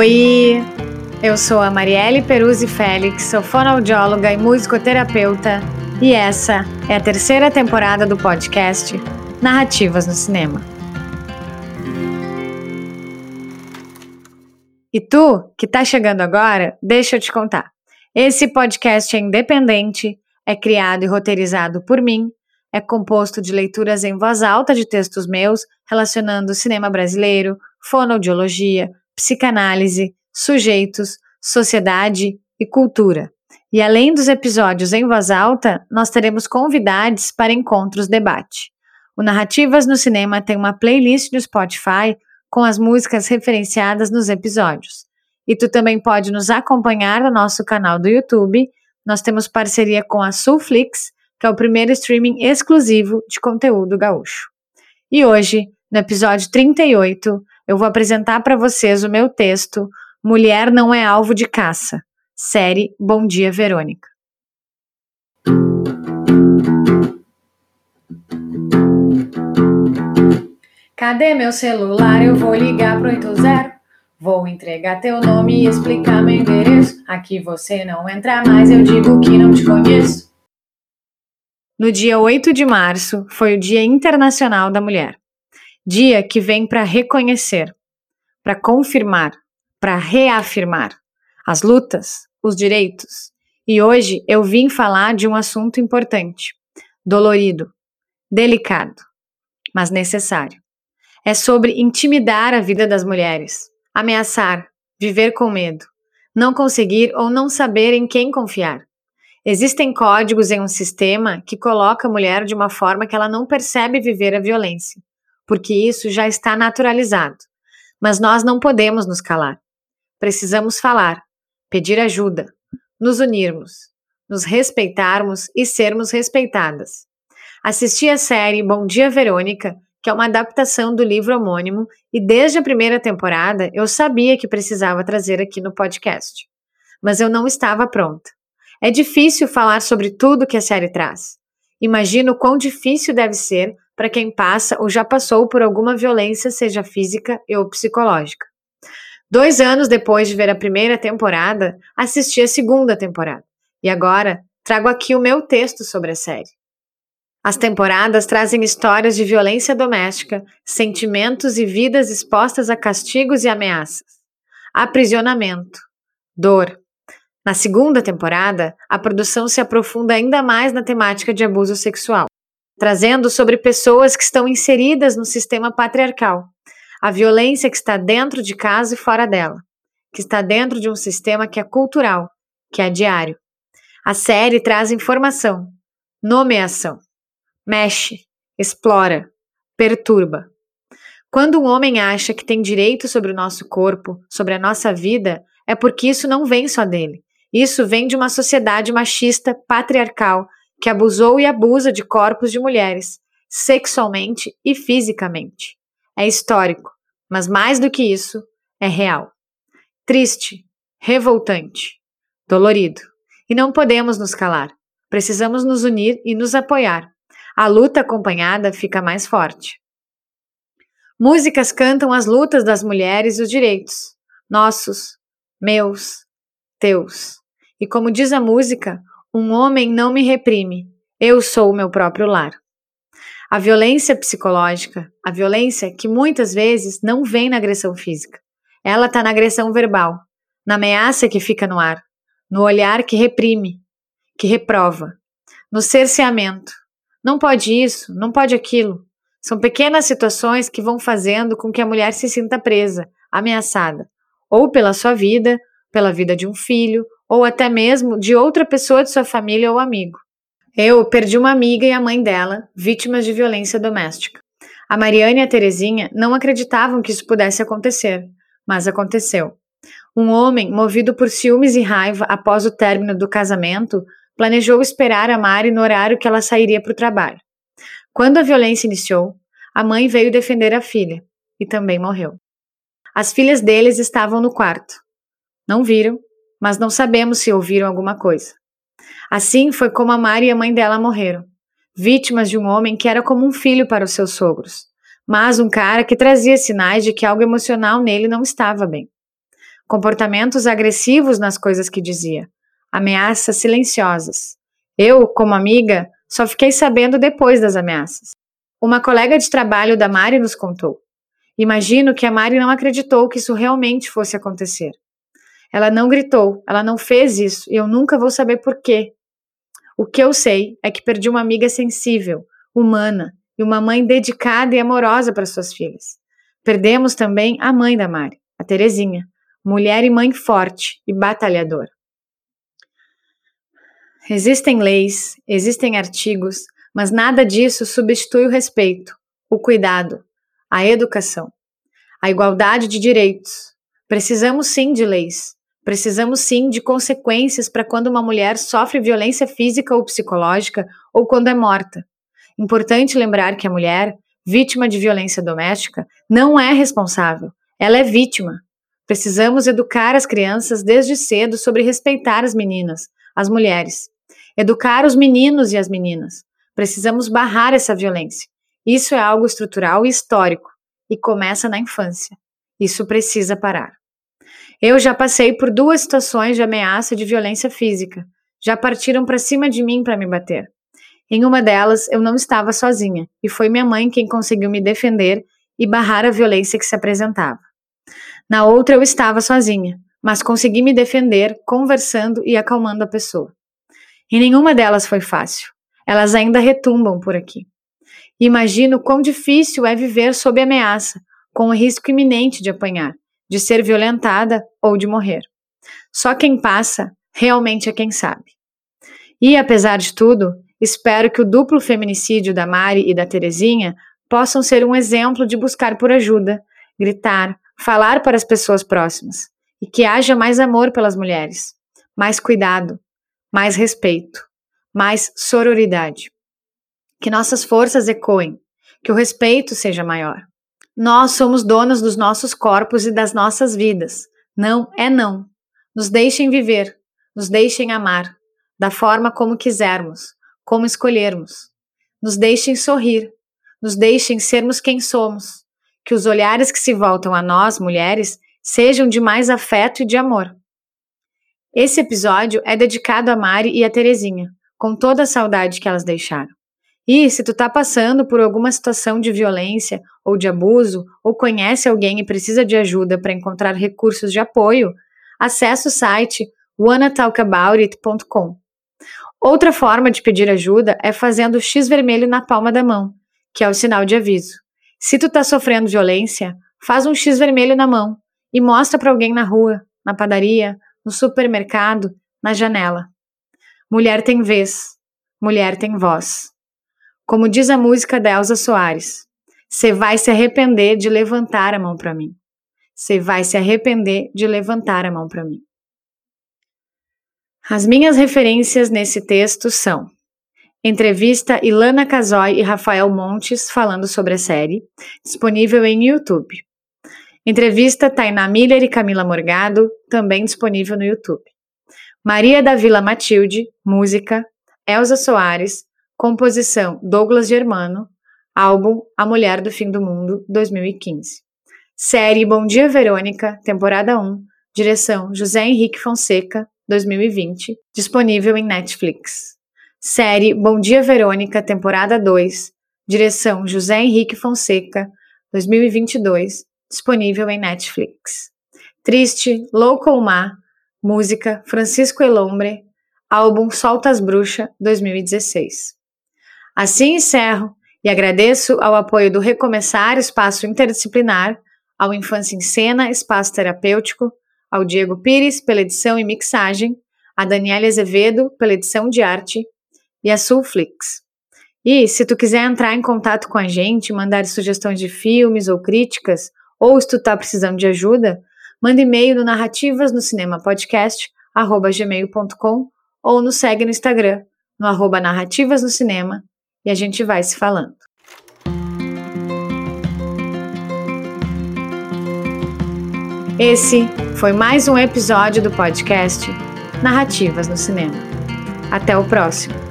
Oi! Eu sou a Marielle Peruzzi Félix, sou fonoaudióloga e musicoterapeuta, e essa é a terceira temporada do podcast Narrativas no Cinema. E tu, que tá chegando agora, deixa eu te contar. Esse podcast é independente, é criado e roteirizado por mim, é composto de leituras em voz alta de textos meus relacionando cinema brasileiro, fonoaudiologia, psicanálise, sujeitos, sociedade e cultura. E além dos episódios em voz alta, nós teremos convidados para encontros debate. O Narrativas no Cinema tem uma playlist no Spotify com as músicas referenciadas nos episódios. E tu também pode nos acompanhar no nosso canal do YouTube. Nós temos parceria com a Sulflix, que é o primeiro streaming exclusivo de conteúdo gaúcho. E hoje, no episódio 38, eu vou apresentar para vocês o meu texto Mulher não é alvo de caça. Série Bom Dia Verônica. Cadê meu celular? Eu vou ligar pro 80. Vou entregar teu nome e explicar meu endereço. Aqui você não entra mais, eu digo que não te conheço. No dia 8 de março foi o Dia Internacional da Mulher. Dia que vem para reconhecer, para confirmar, para reafirmar as lutas, os direitos. E hoje eu vim falar de um assunto importante, dolorido, delicado, mas necessário. É sobre intimidar a vida das mulheres, ameaçar, viver com medo, não conseguir ou não saber em quem confiar. Existem códigos em um sistema que coloca a mulher de uma forma que ela não percebe viver a violência porque isso já está naturalizado. Mas nós não podemos nos calar. Precisamos falar, pedir ajuda, nos unirmos, nos respeitarmos e sermos respeitadas. Assisti a série Bom Dia Verônica, que é uma adaptação do livro homônimo, e desde a primeira temporada eu sabia que precisava trazer aqui no podcast. Mas eu não estava pronta. É difícil falar sobre tudo que a série traz. Imagino quão difícil deve ser para quem passa ou já passou por alguma violência, seja física ou psicológica. Dois anos depois de ver a primeira temporada, assisti a segunda temporada. E agora trago aqui o meu texto sobre a série. As temporadas trazem histórias de violência doméstica, sentimentos e vidas expostas a castigos e ameaças, aprisionamento, dor. Na segunda temporada, a produção se aprofunda ainda mais na temática de abuso sexual trazendo sobre pessoas que estão inseridas no sistema patriarcal, a violência que está dentro de casa e fora dela, que está dentro de um sistema que é cultural, que é diário. A série traz informação, nomeação, mexe, explora, perturba. Quando um homem acha que tem direito sobre o nosso corpo, sobre a nossa vida, é porque isso não vem só dele. Isso vem de uma sociedade machista, patriarcal, que abusou e abusa de corpos de mulheres, sexualmente e fisicamente. É histórico, mas mais do que isso, é real. Triste, revoltante, dolorido. E não podemos nos calar. Precisamos nos unir e nos apoiar. A luta acompanhada fica mais forte. Músicas cantam as lutas das mulheres e os direitos, nossos, meus, teus. E como diz a música, um homem não me reprime. Eu sou o meu próprio lar. A violência psicológica, a violência que muitas vezes não vem na agressão física. Ela está na agressão verbal, na ameaça que fica no ar, no olhar que reprime, que reprova, no cerceamento. Não pode isso, não pode aquilo. São pequenas situações que vão fazendo com que a mulher se sinta presa, ameaçada, ou pela sua vida, pela vida de um filho, ou até mesmo de outra pessoa de sua família ou amigo. Eu perdi uma amiga e a mãe dela, vítimas de violência doméstica. A Mariane e a Terezinha não acreditavam que isso pudesse acontecer, mas aconteceu. Um homem, movido por ciúmes e raiva após o término do casamento, planejou esperar a Mari no horário que ela sairia para o trabalho. Quando a violência iniciou, a mãe veio defender a filha e também morreu. As filhas deles estavam no quarto. Não viram mas não sabemos se ouviram alguma coisa. Assim foi como a Mari e a mãe dela morreram, vítimas de um homem que era como um filho para os seus sogros, mas um cara que trazia sinais de que algo emocional nele não estava bem. comportamentos agressivos nas coisas que dizia, ameaças silenciosas. Eu, como amiga, só fiquei sabendo depois das ameaças. Uma colega de trabalho da Mari nos contou. Imagino que a Mari não acreditou que isso realmente fosse acontecer. Ela não gritou, ela não fez isso e eu nunca vou saber por quê. O que eu sei é que perdi uma amiga sensível, humana e uma mãe dedicada e amorosa para suas filhas. Perdemos também a mãe da Mari, a Terezinha, mulher e mãe forte e batalhadora. Existem leis, existem artigos, mas nada disso substitui o respeito, o cuidado, a educação, a igualdade de direitos. Precisamos sim de leis, precisamos sim de consequências para quando uma mulher sofre violência física ou psicológica ou quando é morta. Importante lembrar que a mulher, vítima de violência doméstica, não é responsável, ela é vítima. Precisamos educar as crianças desde cedo sobre respeitar as meninas, as mulheres. Educar os meninos e as meninas. Precisamos barrar essa violência. Isso é algo estrutural e histórico e começa na infância. Isso precisa parar. Eu já passei por duas situações de ameaça de violência física. Já partiram para cima de mim para me bater. Em uma delas, eu não estava sozinha e foi minha mãe quem conseguiu me defender e barrar a violência que se apresentava. Na outra, eu estava sozinha, mas consegui me defender conversando e acalmando a pessoa. E nenhuma delas foi fácil. Elas ainda retumbam por aqui. Imagino quão difícil é viver sob ameaça, com o risco iminente de apanhar, de ser violentada ou de morrer. Só quem passa realmente é quem sabe. E, apesar de tudo, espero que o duplo feminicídio da Mari e da Terezinha possam ser um exemplo de buscar por ajuda, gritar, falar para as pessoas próximas e que haja mais amor pelas mulheres, mais cuidado, mais respeito, mais sororidade. Que nossas forças ecoem, que o respeito seja maior. Nós somos donas dos nossos corpos e das nossas vidas. Não é não. Nos deixem viver, nos deixem amar, da forma como quisermos, como escolhermos. Nos deixem sorrir, nos deixem sermos quem somos, que os olhares que se voltam a nós, mulheres, sejam de mais afeto e de amor. Esse episódio é dedicado a Mari e a Terezinha, com toda a saudade que elas deixaram. E se tu tá passando por alguma situação de violência ou de abuso, ou conhece alguém e precisa de ajuda para encontrar recursos de apoio, acesse o site wannatalkaboutit.com. Outra forma de pedir ajuda é fazendo o X vermelho na palma da mão, que é o sinal de aviso. Se tu tá sofrendo violência, faz um X vermelho na mão e mostra para alguém na rua, na padaria, no supermercado, na janela. Mulher tem vez, mulher tem voz. Como diz a música da Elza Soares, você vai se arrepender de levantar a mão para mim. Você vai se arrepender de levantar a mão para mim. As minhas referências nesse texto são Entrevista Ilana Casoy e Rafael Montes falando sobre a série, disponível em YouTube. Entrevista Tainá Miller e Camila Morgado, também disponível no YouTube. Maria da Vila Matilde, música, Elza Soares, composição Douglas Germano, álbum A Mulher do Fim do Mundo, 2015. Série Bom Dia Verônica, temporada 1, direção José Henrique Fonseca, 2020, disponível em Netflix. Série Bom Dia Verônica, temporada 2, direção José Henrique Fonseca, 2022, disponível em Netflix. Triste, Louco ou Má, música Francisco Elombre, álbum Soltas Bruxa, 2016. Assim encerro e agradeço ao apoio do Recomeçar Espaço Interdisciplinar, ao Infância em Cena Espaço Terapêutico, ao Diego Pires pela edição e mixagem, a Daniela Azevedo pela edição de arte e a Sulflix. E se tu quiser entrar em contato com a gente, mandar sugestões de filmes ou críticas, ou se tu tá precisando de ajuda, manda e-mail no narrativas no cinema podcast gmail.com ou nos segue no Instagram no arroba narrativas no cinema e a gente vai se falando. Esse foi mais um episódio do podcast Narrativas no Cinema. Até o próximo!